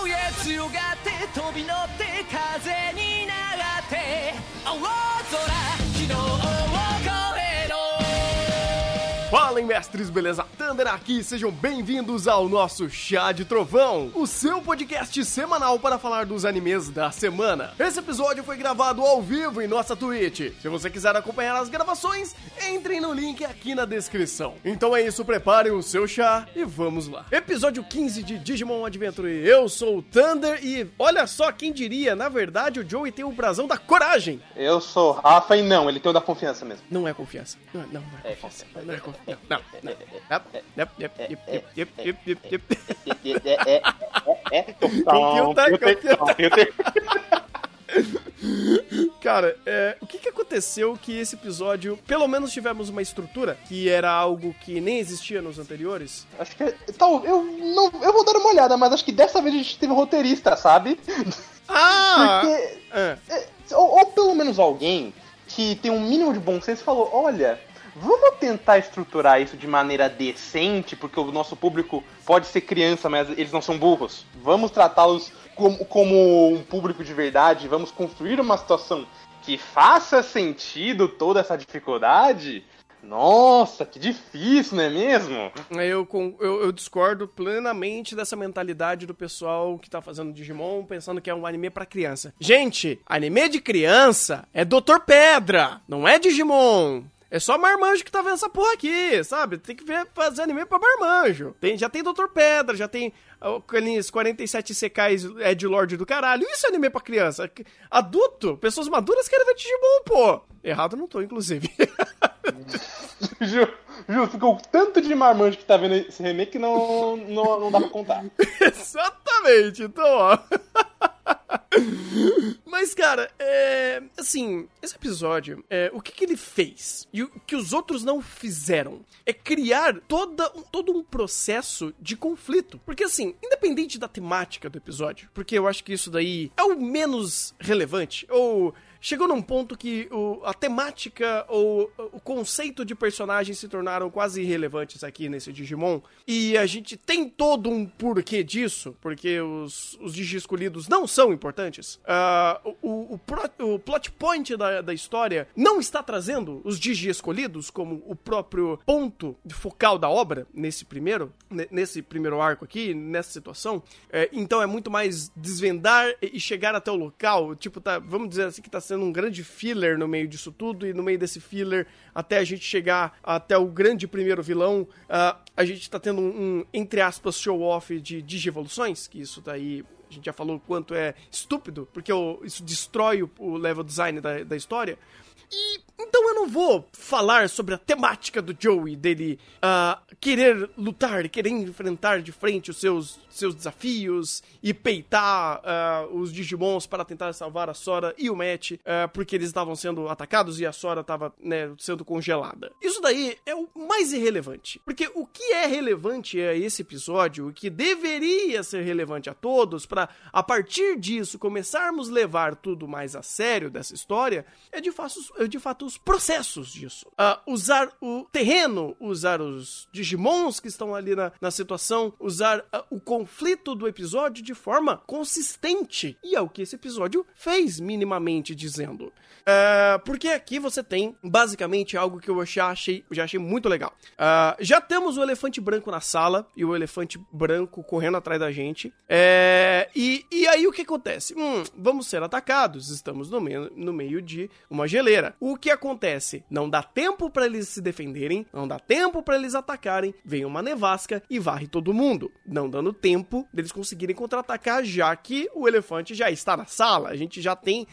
青へ強がって飛び乗って風に流って青空 Falem mestres, beleza? Thunder aqui, sejam bem-vindos ao nosso Chá de Trovão, o seu podcast semanal para falar dos animes da semana. Esse episódio foi gravado ao vivo em nossa Twitch. Se você quiser acompanhar as gravações, entrem no link aqui na descrição. Então é isso, preparem o seu chá e vamos lá. Episódio 15 de Digimon Adventure. Eu sou o Thunder e olha só quem diria, na verdade o Joey tem o brasão da coragem. Eu sou o Rafa e não, ele tem o da confiança mesmo. Não é confiança. Não, não, não é, é confiança. Não é confiança. Não é confiança é, é. Computa, Computer, computer. Cara, é, o que, que aconteceu que esse episódio, pelo menos tivemos uma estrutura, que era algo que nem existia nos anteriores? Acho que. Tal, eu, não, eu vou dar uma olhada, mas acho que dessa vez a gente teve um roteirista, sabe? Ah! Porque. Ah, é, ou, ou pelo menos alguém que tem um mínimo de bom senso e falou: olha. Vamos tentar estruturar isso de maneira decente, porque o nosso público pode ser criança, mas eles não são burros. Vamos tratá-los como, como um público de verdade, vamos construir uma situação que faça sentido toda essa dificuldade. Nossa, que difícil, não é mesmo? eu, eu, eu discordo plenamente dessa mentalidade do pessoal que tá fazendo Digimon pensando que é um anime pra criança. Gente, anime de criança é Doutor Pedra, não é Digimon. É só marmanjo que tá vendo essa porra aqui, sabe? Tem que ver, fazer anime pra marmanjo. Tem, já tem Doutor Pedra, já tem aqueles 47 secais Ed Lord do caralho. Isso é anime pra criança. Adulto, pessoas maduras querem ver Digimon, pô. Errado não tô, inclusive. Ju, ficou tanto de marmanjo que tá vendo esse remake que não, não, não dá pra contar. Exatamente, então, ó. Mas, cara, é. Assim, esse episódio, é, o que, que ele fez e o que os outros não fizeram é criar toda, um- todo um processo de conflito. Porque, assim, independente da temática do episódio, porque eu acho que isso daí é o menos relevante, ou. Chegou num ponto que o- a temática ou o conceito de personagem se tornaram quase irrelevantes aqui nesse Digimon. E a gente tem todo um porquê disso, porque os, os Digi escolhidos não são importantes. Ah, o, o, o plot point da, da história não está trazendo os Digi escolhidos como o próprio ponto focal da obra nesse primeiro, ne- nesse primeiro arco aqui, nessa situação. É, então é muito mais desvendar e e chegar até o local. Tipo, tá, vamos dizer assim que tá sendo um grande filler no meio disso tudo, e no meio desse filler, até a gente chegar até o grande primeiro vilão, ah, a gente tá tendo um, um, entre aspas, show-off de digievoluções, que isso daí. A gente já falou o quanto é estúpido, porque o- isso destrói o, o level design da, da história. E então eu não vou falar sobre a temática do Joey, dele ah, querer lutar, querer enfrentar de frente os seus, seus desafios e peitar ah, os Digimons para tentar salvar a Sora e o Matt, ah, porque eles estavam sendo atacados e a Sora estava né, sendo congelada. Isso daí é o mais irrelevante, porque o que é relevante a esse episódio, o que deveria ser relevante a todos, para a partir disso começarmos a levar tudo mais a sério dessa história, é de fato, é de fato os processos disso. Ah, usar o terreno, usar os Digimons que estão ali na, na situação, usar ah, o conflito do episódio de forma consistente. E é o que esse episódio fez, minimamente dizendo. Ah, porque aqui você tem basicamente algo que eu já achei, já achei muito legal. Ah, já temos o elefante branco na sala e o elefante branco correndo atrás da gente. É, e, e aí o que acontece? Hum, vamos ser atacados, estamos no meio, no meio de uma geleira. O que acontece? Não dá tempo para eles se defenderem, não dá tempo para eles atacarem, vem uma nevasca e varre todo mundo, não dando tempo deles conseguirem contra-atacar, já que o elefante já está na sala. A gente já tem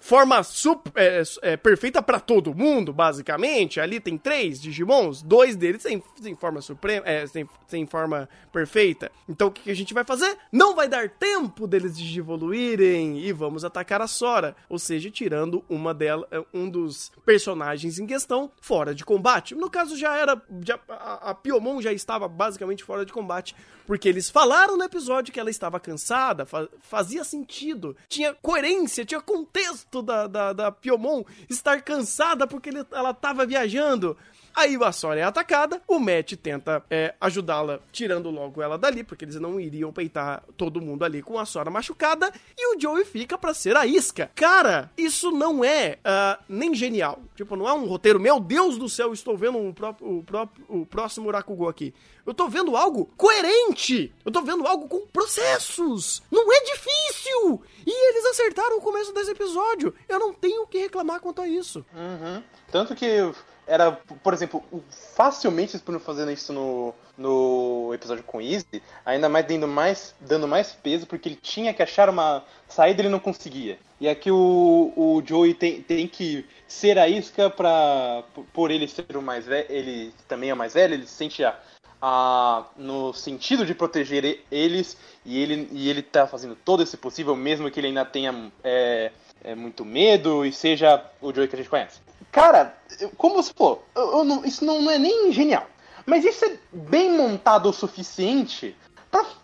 forma sup- é, é, perfeita pra todo mundo, basicamente. Ali tem três Digimons, dois deles sem, sem forma suprema, é, sem, sem forma perfeita. Então o que, que a gente vai fazer? Não vai dar tempo deles digivoluírem e vamos atacar a Sora, ou seja, tirando uma dela, é, um dos personagens em questão fora de combate. No caso já era, já, a, a Piomon já estava basicamente fora de combate, porque eles falaram no episódio que ela estava cansada, fa- fazia sentido, tinha coerência, tinha contexto da, da, da Piomon estar cansada porque ele- ela estava viajando. A Sora é atacada, o Matt tenta é, ajudá-la, tirando logo ela dali, porque eles não iriam peitar todo mundo ali com a Sora machucada, e o Joey fica pra ser a isca. Cara, isso não é uh, nem genial. Tipo, não é um roteiro, meu Deus do céu, estou vendo um pró o, pró o próximo Rakugo aqui. Eu tô vendo algo coerente. Eu tô vendo algo com processos. Não é difícil. E eles acertaram o começo desse episódio. Eu não tenho o que reclamar quanto a isso. Uhum. Tanto que era, por exemplo, facilmente eles podiam fazer isso no, no episódio com Easy, ainda mais dando mais, dando mais peso, porque ele tinha que achar uma saída e ele não conseguia. E aqui o, o Joey tem, tem que ser a isca pra, por ele ser o mais velho, ele também é o mais velho, ele sente a, a, no sentido de proteger eles e ele, e ele tá fazendo todo esse possível, mesmo que ele ainda tenha é, é, muito medo e seja o Joey que a gente conhece. Cara, como você falou, eu, eu não, isso não, não, é nem genial, mas isso é bem montado o suficiente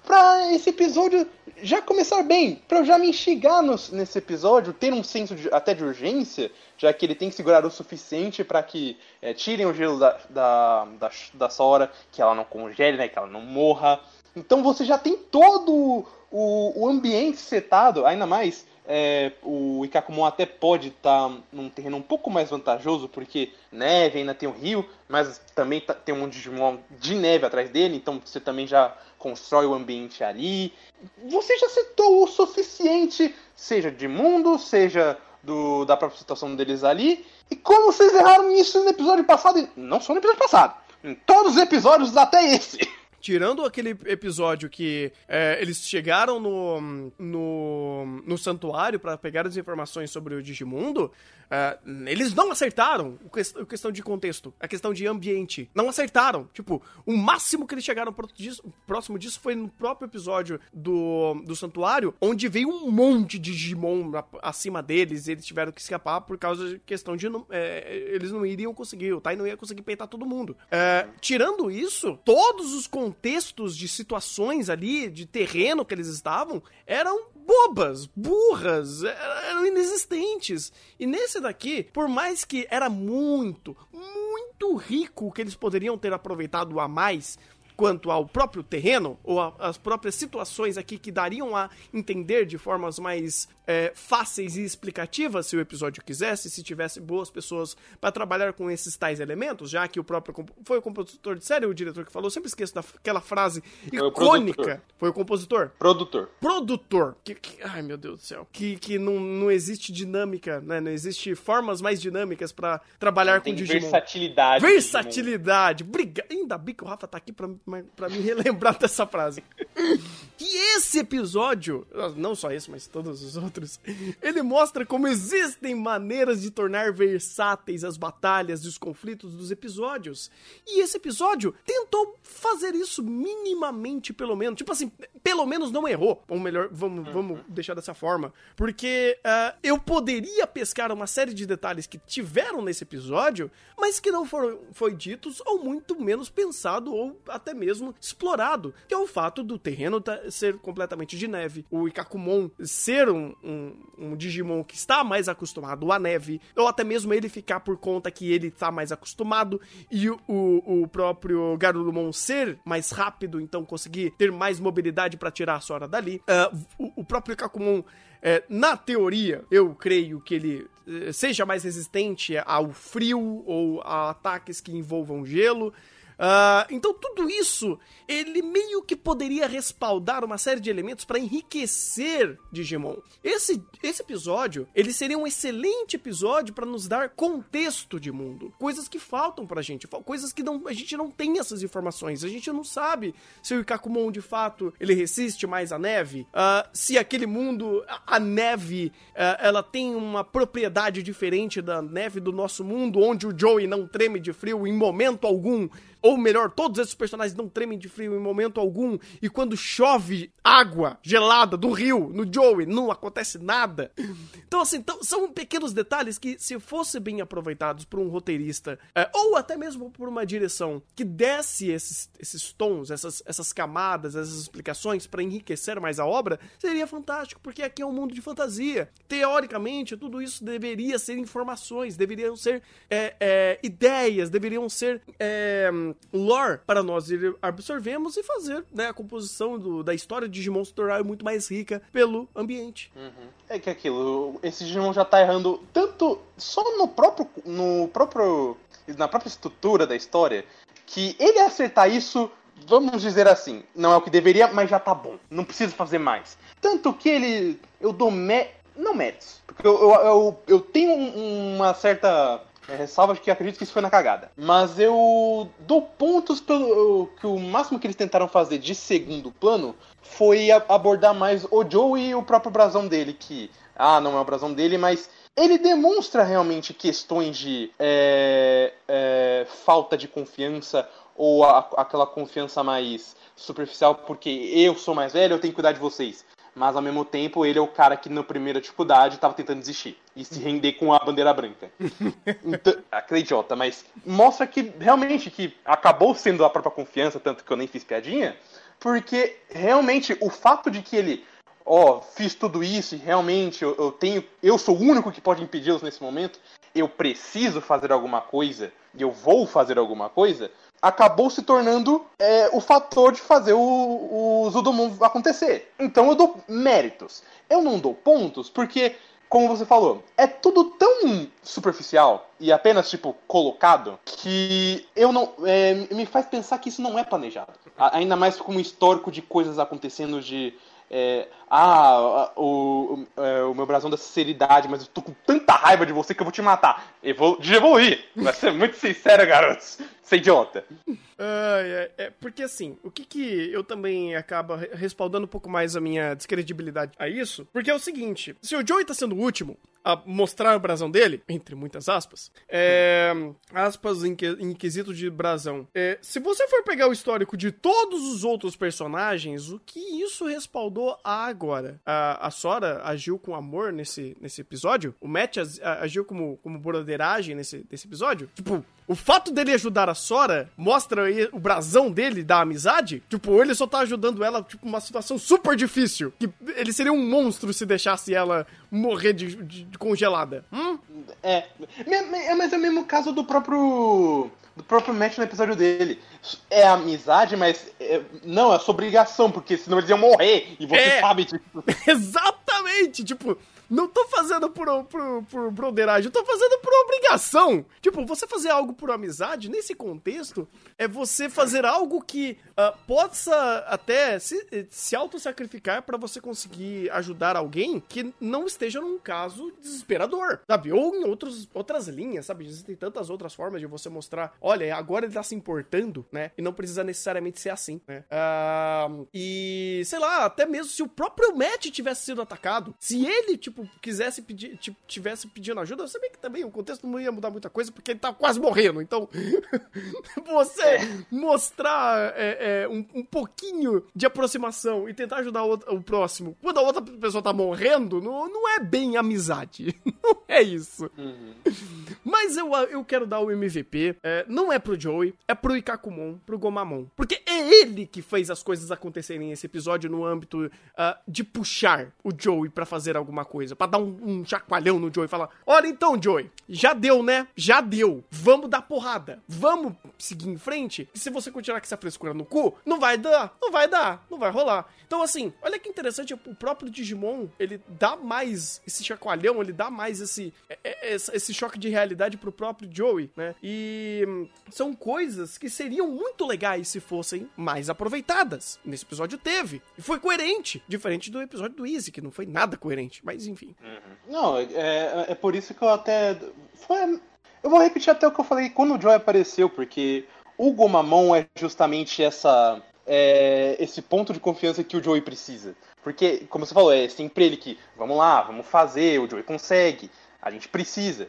pra, esse episódio já começar bem, pra eu já me instigar no, nesse episódio, ter um senso de, até de urgência, já que ele tem que segurar o suficiente para que é, tirem o gelo da, da, da, da Sora, que ela não congele, né, que ela não morra. Então você já tem todo o, o ambiente setado, ainda mais é, o Ikakumon até pode estar tá num terreno um pouco mais vantajoso, porque neve, ainda tem o rio, mas também tá, tem um Digimon de neve atrás dele, então você também já constrói o ambiente ali. Você já setou o suficiente, seja de mundo, seja do, da própria situação deles ali. E como vocês erraram nisso no episódio passado, não só no episódio passado, em todos os episódios até esse. tirando aquele episódio que é, eles chegaram no, no, no santuário para pegar as informações sobre o Digimundo, é, eles não acertaram a questão de contexto, a questão de ambiente. Não acertaram. Tipo, o máximo que eles chegaram próximo disso foi no próprio episódio do, do santuário, onde veio um monte de Digimon acima deles e eles tiveram que escapar por causa de questão de. É, eles não iriam conseguir, o Tai não ia conseguir peitar todo mundo. É, tirando isso, todos os contextos de situações ali, de terreno que eles estavam, eram bobas, burras, eram inexistentes. E nesse daqui, por mais que era muito, muito rico que eles poderiam ter aproveitado a mais, quanto ao próprio terreno, ou a, as próprias situações aqui que dariam a entender de formas mais é, fáceis e explicativas se o episódio quisesse, se tivesse boas pessoas para trabalhar com esses tais elementos, já que o próprio foi o compositor de série, o diretor que falou, sempre esqueço daquela frase icônica. Foi o compositor? Produtor. Produtor. Que, que, ai, meu Deus do céu. Que, que não, não existe dinâmica, né? Não existe formas mais dinâmicas para trabalhar Tem com Digimon. Versatilidade. Versatilidade. Obrigado. Ainda bem que o Rafa tá aqui pra, pra me relembrar dessa frase. E esse episódio, não só esse, mas todos os outros, ele mostra como existem maneiras de tornar versáteis as batalhas e os conflitos dos episódios. E esse episódio tentou fazer isso minimamente, pelo menos. Tipo assim, pelo menos não errou. Ou melhor, vamos, vamos deixar dessa forma. Porque uh, eu poderia pescar uma série de detalhes que tiveram nesse episódio, mas que não foram foi ditos ou muito menos pensado ou até mesmo explorado. Que é o fato do terreno tá, ser completamente de neve, o Ikakumon ser um, um, um, Digimon que está mais acostumado à neve, ou até mesmo ele ficar por conta que ele está mais acostumado, e o, o próprio Garurumon ser mais rápido, então conseguir ter mais mobilidade para tirar a Sora dali. Uh, o, o, próprio Ikakumon é, na teoria, eu creio que ele eh, seja mais resistente ao frio ou a ataques que envolvam gelo. Uh, então tudo isso, ele meio que poderia respaldar uma série de elementos para enriquecer Digimon. Esse, esse episódio, ele seria um excelente episódio para nos dar contexto de mundo, coisas que faltam pra gente, coisas que não, a gente não tem essas informações, a gente não sabe se o Ikakumon de fato ele resiste mais à neve, uh, se aquele mundo, a, a neve, uh, ela tem uma propriedade diferente da neve do nosso mundo, onde o Joey não treme de frio em momento algum ou melhor, todos esses personagens não tremem de frio em momento algum, e quando chove água gelada do rio no Joey, não acontece nada. Então, assim, então, são pequenos detalhes que, se fossem bem aproveitados por um roteirista, é, ou até mesmo por uma direção que desse esses, esses tons, essas, essas camadas, essas explicações para enriquecer mais a obra, seria fantástico, porque aqui é um mundo de fantasia. Teoricamente, tudo isso deveria ser informações, deveriam ser é, é, ideias, deveriam ser é, lore para nós absorvermos e fazer né, a composição do, da história de Digimon se tornar muito mais rica pelo ambiente. Uhum. É que aquilo, esse Digimon já tá errando tanto só no próprio, no próprio, na própria estrutura da história, que ele acertar isso vamos dizer assim, não é o que deveria, mas já tá bom. Não precisa fazer mais. Tanto que ele. Eu dou. Me, não méritos. Porque eu, eu, eu, eu tenho uma certa é, que acredito que isso foi na cagada. Mas eu dou pontos pelo que o máximo que eles tentaram fazer de segundo plano foi abordar mais o Joe e o próprio brasão dele, que. Ah, não é o brasão dele, mas ele demonstra realmente questões de é, é, falta de confiança ou a, aquela confiança mais superficial porque eu sou mais velho, eu tenho que cuidar de vocês. Mas ao mesmo tempo, ele é o cara que na primeira dificuldade estava tentando desistir e se render com a bandeira branca. então, aquele idiota, mas mostra que realmente que acabou sendo a própria confiança, tanto que eu nem fiz piadinha, porque realmente o fato de que ele ó, oh, fiz tudo isso e realmente eu, eu, tenho. Eu sou o único que pode impedi-los nesse momento. Eu preciso fazer alguma coisa e eu vou fazer alguma coisa acabou se tornando é, o fator de fazer o, o acontecer. Então eu dou méritos. Eu não dou pontos porque, como você falou, é tudo tão superficial e apenas, tipo, colocado que eu não. É, me faz pensar que isso não é planejado. Ainda mais com um histórico de coisas acontecendo de é, ah, o, o, é, o, meu brasão da sinceridade, mas eu tô com tanta raiva de você que eu vou te matar. Evol de evoluir. Vai ser muito sincero, garotos. Você é idiota. é, é, porque assim, o que que eu também acaba respaldando um pouco mais a minha descredibilidade a isso? Porque é o seguinte, se o Joey tá sendo o último, a mostrar o brasão dele, entre muitas aspas, é, aspas em, que, em quesito de brasão. É, se você for pegar o histórico de todos os outros personagens, o que isso respaldou agora? A, a Sora agiu com amor nesse, nesse episódio? O Matt agiu como, como broderagem nesse, nesse episódio? Tipo, o fato dele ajudar a Sora mostra o brasão dele da amizade. Tipo, ele só tá ajudando ela, tipo, uma situação super difícil. Que ele seria um monstro se deixasse ela morrer de, de, de congelada. Hum? É. é. Mas é o mesmo caso do próprio. Do próprio Matt no episódio dele. É amizade, mas. É, não, é sua obrigação, porque senão eles iam morrer. E você é. sabe disso. Exatamente! Tipo, não tô fazendo por, por, por broderagem, eu tô fazendo por obrigação. Tipo, você fazer algo por amizade, nesse contexto, é você fazer algo que uh, possa até se, se auto-sacrificar para você conseguir ajudar alguém que não esteja num caso desesperador, sabe? Ou em outros, outras linhas, sabe? Existem tantas outras formas de você mostrar, olha, agora ele tá se importando, né? E não precisa necessariamente ser assim, né? Uh, e, sei lá, até mesmo se o próprio Matt tivesse sido atacado, se ele, tipo, tipo, quisesse pedir, tipo, tivesse pedindo ajuda, eu sabia que também o contexto não ia mudar muita coisa, porque ele tava quase morrendo. Então, você é. mostrar é, é, um, um, pouquinho de aproximação e tentar ajudar o, o, próximo quando a outra pessoa tá morrendo, não, não é bem amizade. não é isso. Uhum. Mas eu, eu quero dar o MVP. É, não é pro Joey, é pro Ikakumon, pro Gomamon. Porque é ele que fez as coisas acontecerem nesse episódio no âmbito uh, de puxar o Joey para fazer alguma coisa para dar um, um chacoalhão no Joey e falar: Olha então, Joey, já deu, né? Já deu. Vamos dar porrada. Vamos seguir em frente. E se você continuar com essa frescura no cu, não vai dar, não vai dar, não vai rolar. Então, assim, olha que interessante, o próprio Digimon, ele dá mais esse chacoalhão, ele dá mais esse, é, é, esse choque de realidade pro próprio Joey, né? E hum, são coisas que seriam muito legais se fossem mais aproveitadas. Nesse episódio teve. E foi coerente, diferente do episódio do Easy, que não foi nada coerente. Mas enfim. Uhum. Não, é, é, é por isso que eu até. Foi, eu vou repetir até o que eu falei quando o Joy apareceu, porque o Gomamon é justamente essa. É, esse ponto de confiança que o Joey precisa. Porque, como você falou, é sempre ele que, vamos lá, vamos fazer, o Joey consegue, a gente precisa.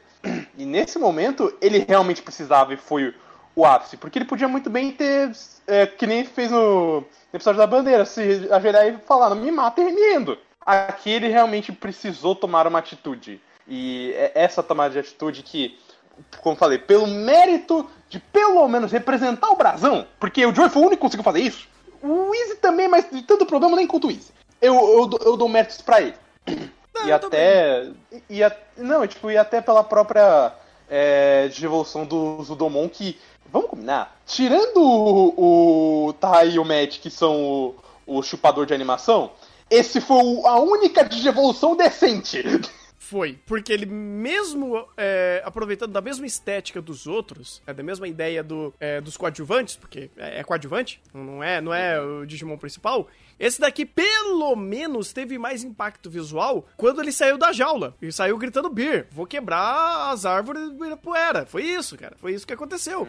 E nesse momento, ele realmente precisava e foi o ápice, porque ele podia muito bem ter, é, que nem fez no episódio da bandeira, se ajoelhar e falar, não me mata e me. Aqui ele realmente precisou tomar uma atitude. E é essa tomada de atitude que, como falei, pelo mérito de pelo menos representar o brasão, porque o Joey foi o único que conseguiu fazer isso. O Easy também, mas de tanto problema nem quanto o Easy. Eu, eu, eu dou méritos pra ele. Não, e até. E, a- não, tipo, e até pela própria é, devolução do Zudomon, que. Vamos combinar? Tirando o, o Tai e o Matt, que são o, o chupador de animação, esse foi a única devolução decente. Foi, porque ele mesmo é, aproveitando da mesma estética dos outros, é, da mesma ideia do, é, dos coadjuvantes, porque é, é coadjuvante, não é, não é o Digimon principal, esse daqui pelo menos teve mais impacto visual quando ele saiu da jaula e saiu gritando Beer, vou quebrar as árvores do Ibirapuera. Foi isso, cara, foi isso que aconteceu.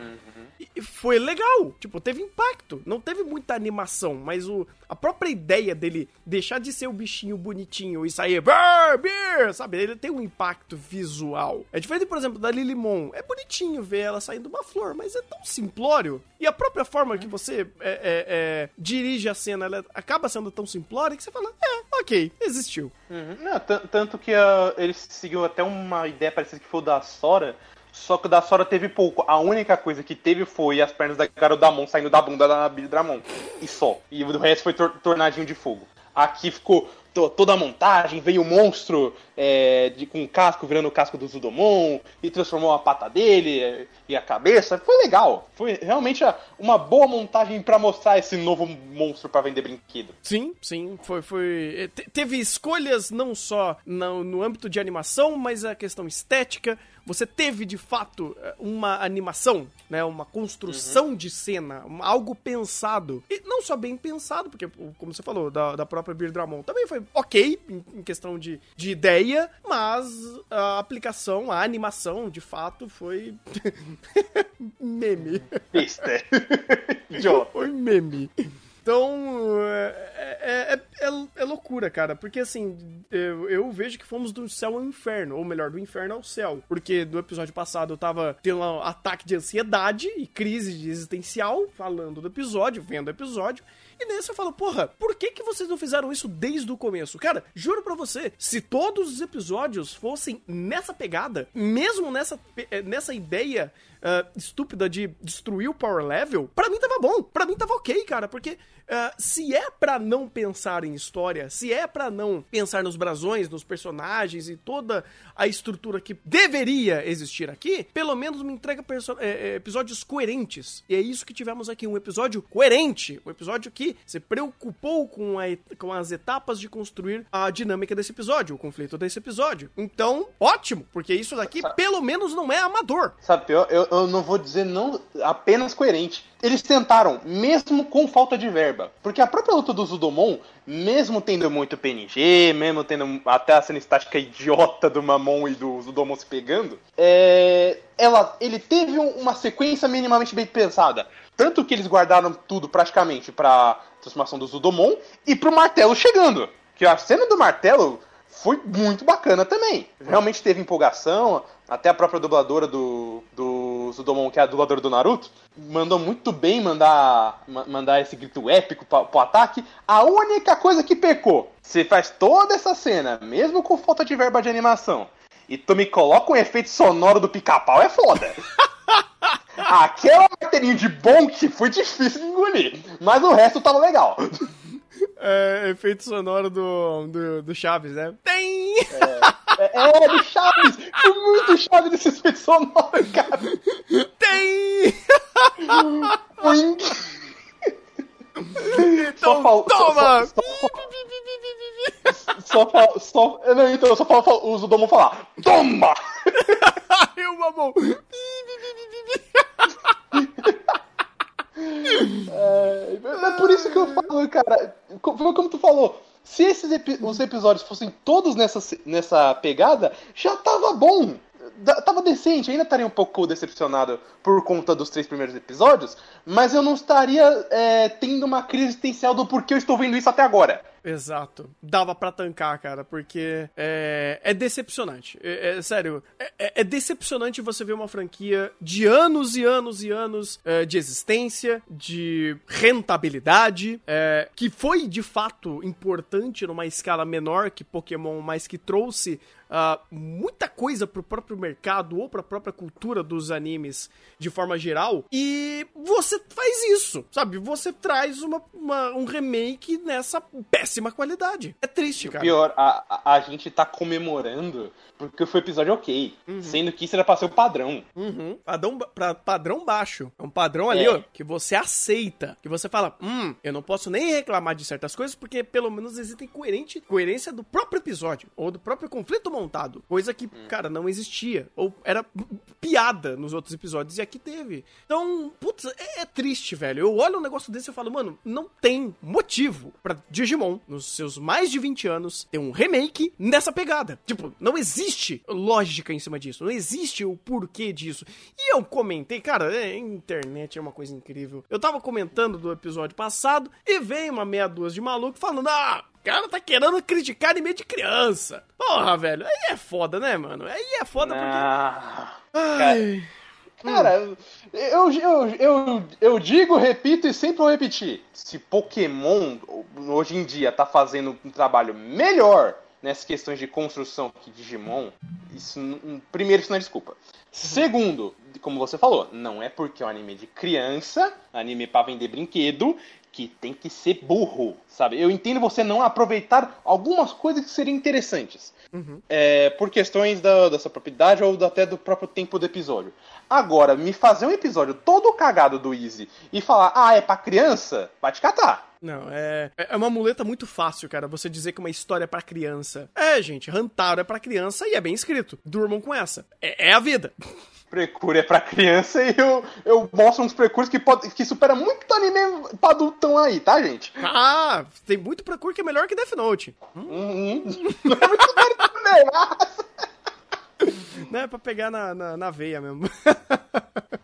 E- E foi legal, tipo, teve impacto. Não teve muita animação, mas o, a própria ideia dele deixar de ser o bichinho bonitinho e sair beer, sabe? Ele tem um impacto visual. É diferente, por exemplo, da Lilimon. É bonitinho ver ela saindo uma flor, mas é tão simplório. E a própria forma que você é, é, é, dirige a cena, ela acaba sendo tão simplória que você fala, é, ok, existiu. Uhum. Não, tan- tanto que ah, ele seguiu até uma ideia parecida que foi da Sora, só que o da Sora teve pouco. A única coisa que teve foi as pernas da Garodamon saindo da bunda da Bidramon. E só. E o resto foi tor tornadinho de fogo. Aqui ficou to- toda a montagem, veio o monstro é, de, com o casco virando o casco do Zudomon, e transformou a pata dele é, e a cabeça. Foi legal. Foi realmente uma boa montagem pra mostrar esse novo monstro pra vender brinquedo. Sim, sim, foi. foi eh, te- teve escolhas não só no, no âmbito de animação, mas a questão estética. Você teve de fato eh, uma animação, né? Uma construção de cena, algo pensado. E não só bem pensado, porque, como você falou, da, da própria Beer Dramon também foi ok em, em questão de, de ideia, mas a aplicação, a animação, de fato, foi. meme. Idiota. Foi meme. Então, é, é, é, é- é loucura, cara. Porque, assim, eu, eu vejo que fomos do céu ao inferno. Ou melhor, do inferno ao céu. Porque no episódio passado eu tava tendo um ataque de ansiedade e crise existencial, falando do episódio, vendo o episódio. E nesse eu falo, porra, por que que vocês não fizeram isso desde o começo? Cara, juro pra você, se todos os episódios fossem nessa pegada, mesmo nessa, eh, nessa ideia ah, estúpida de destruir o power level, pra mim tava bom, pra mim tava ok, cara, porque ah, se é pra não pensar em história, se é pra não pensar nos brasões, nos personagens e toda a estrutura que deveria existir aqui, pelo menos me entrega eh, episódios coerentes. E é isso que tivemos aqui, um episódio coerente, um episódio que se preocupou com, a com as etapas de construir a dinâmica desse episódio, o conflito desse episódio. Então, ótimo, porque isso daqui pelo menos não é amador. Sabe, eu, eu, eu não vou dizer não apenas coerente. Eles tentaram, mesmo com falta de verba. Porque a própria luta do Zudomon, mesmo tendo muito PNG, mesmo tendo até a cena estática idiota do Mamon e do Zudomon se pegando, é, ela, ele teve um- uma sequência minimamente bem pensada. Tanto que eles guardaram tudo praticamente pra transformação do Zudomon e pro martelo chegando. Que a cena do martelo foi muito bacana também. Realmente teve empolgação, até a própria dubladora do, do Zudomon, que é a dubladora do Naruto, mandou muito bem mandar, ma- mandar esse grito épico pra, pro ataque. A única coisa que pecou, você faz toda essa cena, mesmo com falta de verba de animação, e tu me coloca um efeito sonoro do pica-pau, é foda. Aquela martelinho de bom que foi difícil de engolir, mas o resto tava legal. É, efeito sonoro do, do, do Chaves, né? Tem! É, é do Chaves! Foi muito Chaves esse efeito sonoro, cara! Tem! Foi... Então, fal- toma! Só, só, só, fal- só, não, então, eu só falo o Zudomo falar: Toma! Ai, o mamão! É, é por isso que eu falo, cara. Foi como tu falou. Se esses epi- os episódios fossem todos nessa, nessa pegada, já tava bom. Tava decente, ainda estaria um pouco decepcionado por conta dos três primeiros episódios, mas eu não estaria é, tendo uma crise existencial do porquê eu estou vendo isso até agora. Exato. Dava pra tancar, cara, porque é, é decepcionante. É, é- sério, é, é- é decepcionante você ver uma franquia de anos e anos e anos é, de existência, de rentabilidade, é, que foi de fato importante numa escala menor que Pokémon, mas que trouxe ah, muita coisa pro próprio mercado ou pra própria cultura dos animes de forma geral. E você faz isso, sabe? Você traz uma, uma- um remake nessa péssima qualidade. É triste, cara. Pior, a, a, a gente tá comemorando porque foi episódio ok. Sendo que isso era pra ser o padrão. Uhum. Padrão, pra- padrão baixo. É um padrão ali, É. ó, que você aceita. Que você fala, hum, eu não posso nem reclamar de certas coisas, porque pelo menos existe coerente, coerência do próprio episódio, ou do próprio conflito montado. Coisa que, cara, não existia. Ou era piada nos outros episódios, e aqui teve. Então, putz, é, é triste, velho. Eu olho um negócio desse e falo, mano, não tem motivo pra Digimon, nos seus mais de 20 anos, ter um remake nessa pegada. Tipo, não existe lógica em cima disso. Não existe o porquê disso. E eu comentei, cara, é, internet é uma coisa incrível. Eu tava comentando do episódio passado e veio uma meia dúzia de maluco falando, ah, cara tá querendo criticar anime de criança. Porra, velho, aí é foda, né, mano? Aí é foda Ah, porque... Ai... cara, eu, eu, eu, eu digo, repito e sempre vou repetir. Se Pokémon hoje em dia tá fazendo um trabalho melhor nessas questões de construção que Digimon, isso primeiro isso não é desculpa. Segundo, como você falou, não é porque é um anime de criança, anime pra vender brinquedo, que tem que ser burro, sabe? Eu entendo você não aproveitar algumas coisas que seriam interessantes. É, por questões da, sua propriedade ou até do próprio tempo do episódio. Agora, me fazer um episódio todo cagado do Easy e falar, ah, é pra criança, vai te catar. Não, é, é uma muleta muito fácil, cara, você dizer que uma história é pra criança. É, gente, Hantaro é pra criança e é bem escrito. Durmam com essa. É, é a vida. Precure é pra criança e eu, eu mostro uns precures que, pode, que supera muito anime pra adultão aí, tá, gente? Ah, tem muito Procure que é melhor que Death Note. Uhum. Não é muito mas... Né, pra pegar na, na, na veia mesmo.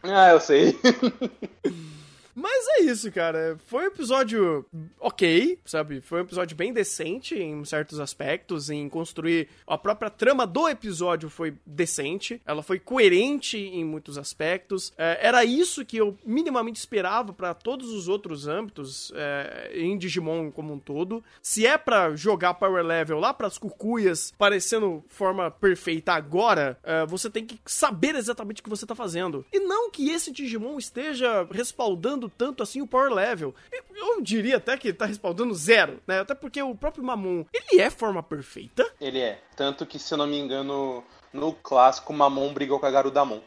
Ah, eu sei. Mas é isso, cara. Foi um episódio ok, sabe? Foi um episódio bem decente em certos aspectos, em construir a própria trama do episódio foi decente, ela foi coerente em muitos aspectos. É, era isso que eu minimamente esperava pra todos os outros âmbitos é, em Digimon como um todo. Se é pra jogar power level lá pras cucuias, parecendo forma perfeita agora, é, você tem que saber exatamente o que você tá fazendo. E não que esse Digimon esteja respaldando tanto assim o power level. Eu diria até que tá respaldando zero, né? Até porque o próprio Mamon, ele é forma perfeita. Ele é. Tanto que, se eu não me engano, no clássico, Mamon brigou com a Garudamon.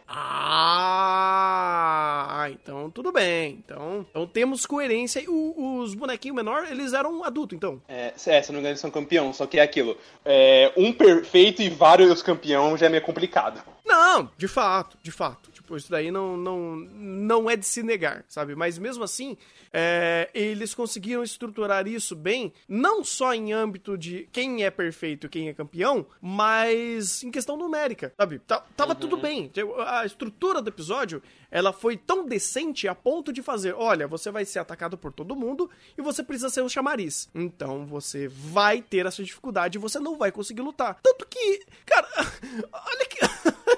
Ah, então tudo bem. Então, então temos coerência. E o- os bonequinhos menor, eles eram adultos, então. É, é, se eu não me engano, eles são campeão, só que é aquilo. É, um perfeito e vários campeão já é meio complicado. Não, de fato, de fato. Tipo, isso daí não, não, não é de se negar, sabe? Mas mesmo assim, é, eles conseguiram estruturar isso bem, não só em âmbito de quem é perfeito e quem é campeão, mas em questão numérica, sabe? Tá- tava tudo bem. A estrutura do episódio, ela foi tão decente a ponto de fazer, olha, você vai ser atacado por todo mundo e você precisa ser um chamariz. Então você vai ter essa dificuldade e você não vai conseguir lutar. Tanto que, cara, olha que...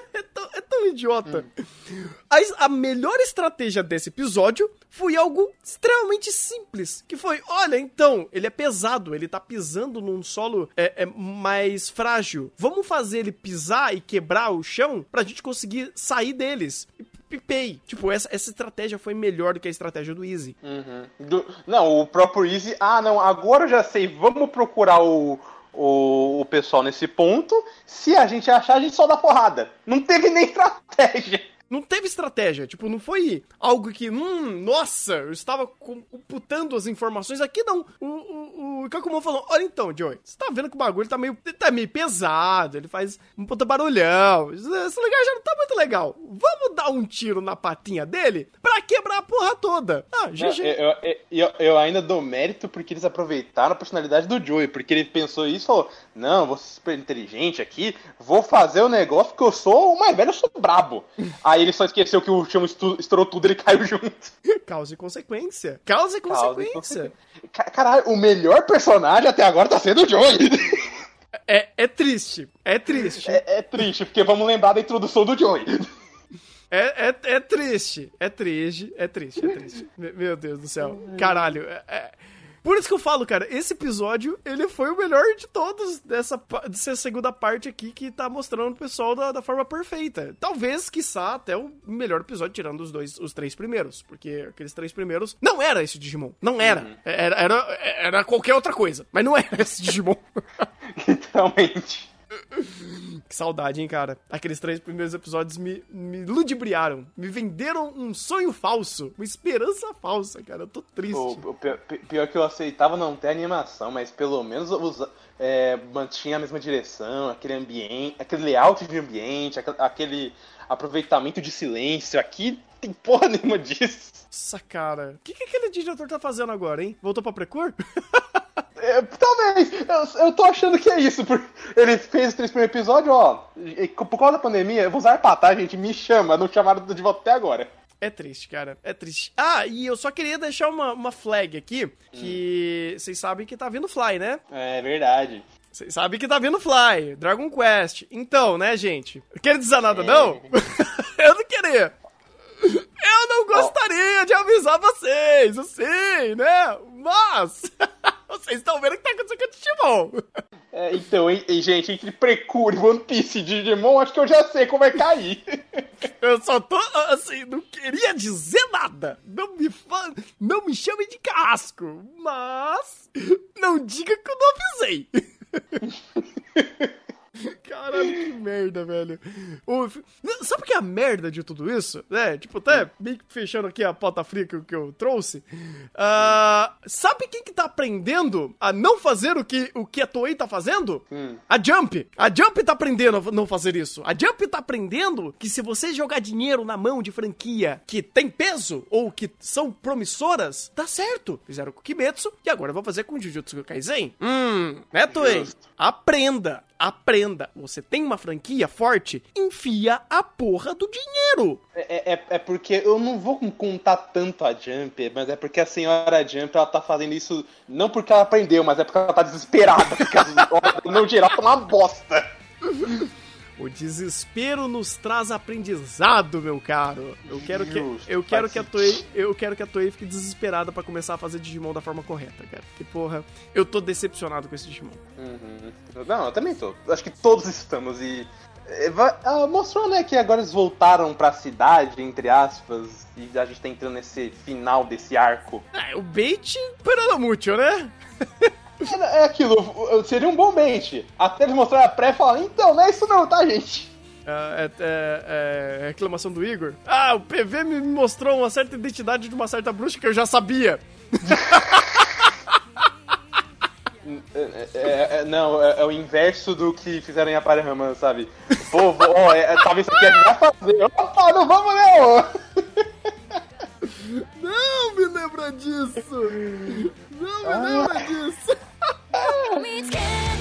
idiota. A, a melhor estratégia desse episódio foi algo extremamente simples. Que foi, olha, então, ele é pesado, ele tá pisando num solo é, é, mais frágil. Vamos fazer ele pisar e quebrar o chão pra gente conseguir sair deles. Pipei. Tipo, essa, essa estratégia foi melhor do que a estratégia do Easy. Uhum. Do- não, o próprio Easy. Ah, não, agora eu já sei. Vamos procurar o, o, o pessoal nesse ponto. Se a gente achar, a gente só dá porrada. Não teve nem estratégia. Não teve estratégia, tipo, não foi algo que, hum, nossa, eu estava computando as informações. Aqui não. O, o, o Kakumon falou: Olha então, Joey, você tá vendo que o bagulho tá meio, tá meio pesado, ele faz um puta barulhão. Esse lugar já não tá muito legal. Vamos dar um tiro na patinha dele pra quebrar a porra toda. Ah, GG. eu, eu, eu, eu ainda dou mérito porque eles aproveitaram a personalidade do Joey. Porque ele pensou isso e falou: Não, vou ser super inteligente aqui, vou fazer o negócio porque eu sou o mais velho, eu sou brabo. Aí ele só esqueceu que o chão estourou tudo e ele caiu junto. Causa e consequência. Causa e consequência. Ca- Caralho, o melhor personagem até agora tá sendo o Joey. É, é triste. É triste. É, é triste, porque vamos lembrar da introdução do Joey. É, é, é triste. É triste. É triste. É triste. Me- Meu Deus do céu. Caralho. é- é- Por isso que eu falo, cara, esse episódio, ele foi o melhor de todos dessa, dessa segunda parte aqui que tá mostrando o pessoal da, da forma perfeita. Talvez, quiçá, até o melhor episódio, tirando os dois, os três primeiros. Porque aqueles três primeiros não era esse Digimon. Não era. Era, era, era qualquer outra coisa. Mas não era esse Digimon. Literalmente. Que saudade, hein, cara. Aqueles três primeiros episódios me, me ludibriaram. Me venderam um sonho falso. Uma esperança falsa, cara. Eu tô triste. O, o pi- pi- pior que eu aceitava não ter animação, mas pelo menos os, é, mantinha a mesma direção, aquele ambiente, aquele layout de ambiente, aquele, aproveitamento de silêncio. Aqui tem porra nenhuma disso. Nossa, cara. O que, que aquele diretor tá fazendo agora, hein? Voltou pra Precur? É, talvez, eu, eu tô achando que é isso. Porque ele fez os três primeiros episódios, ó. e Por causa da pandemia, eu vou usar pra tá, gente. Me chama, não chamaram de volta até agora. É triste, cara. É triste. Ah, e eu só queria deixar uma, uma flag aqui. Que vocês sabem que tá vindo Fly, né? É verdade. Vocês sabem que tá vindo Fly, Dragon Quest. Então, né, gente? Quer dizer nada, não? eu não queria. Eu não gostaria de avisar vocês, sei, né? Mas vocês estão vendo o que tá acontecendo com o Digimon. É, então, gente, entre Precure, One Piece e Digimon, acho que eu já sei como vai cair. Eu só tô, assim, não queria dizer nada. Não me, fa... não me chame de carrasco, mas não diga que eu não avisei. Caralho, que merda, velho. O- Sabe o que é a merda de tudo isso? É, tipo, até bem fechando aqui a pauta fria que, eu- que eu trouxe. Ah, sabe quem que tá aprendendo a não fazer o que, o que a Toei tá fazendo? A Jump. A Jump tá aprendendo a não fazer isso. A Jump tá aprendendo que se você jogar dinheiro na mão de franquia que tem peso ou que são promissoras, dá certo. Fizeram com Kimetsu e agora vão fazer com Jujutsu Kaisen. Hum, né, Toei? Justo. Aprenda. Aprenda. Você tem uma franquia forte? Enfia a porra do dinheiro. É, é, é porque eu não vou contar tanto a Jump, mas é porque a senhora Jump ela tá fazendo isso não porque ela aprendeu, mas é porque ela tá desesperada. Porque as obras no geral tá uma bosta. O desespero nos traz aprendizado, meu caro. Eu quero que eu quero que a Toei, eu quero que a Toei fique desesperada pra começar a fazer Digimon da forma correta, cara. Que porra, eu tô decepcionado com esse Digimon. Uhum. Não, eu também tô. Acho que todos estamos e. é, ah, mostrou, né, que agora eles voltaram pra cidade, entre aspas, e a gente tá entrando nesse final desse arco. É, o bait perando muito, né? É, é aquilo, seria um bom bait. Até eles mostraram a pré e falaram, então, não é isso não, tá, gente? É, é- é reclamação do Igor. Ah, o PV me mostrou uma certa identidade de uma certa bruxa que eu já sabia. É, é- é- não, é, é o inverso do que fizeram em Aparahama, sabe? O povo, ó, é, é, talvez isso aqui a gente vai fazer. Opa, não vamos não! Não me lembra disso! Não me lembra disso! It's scared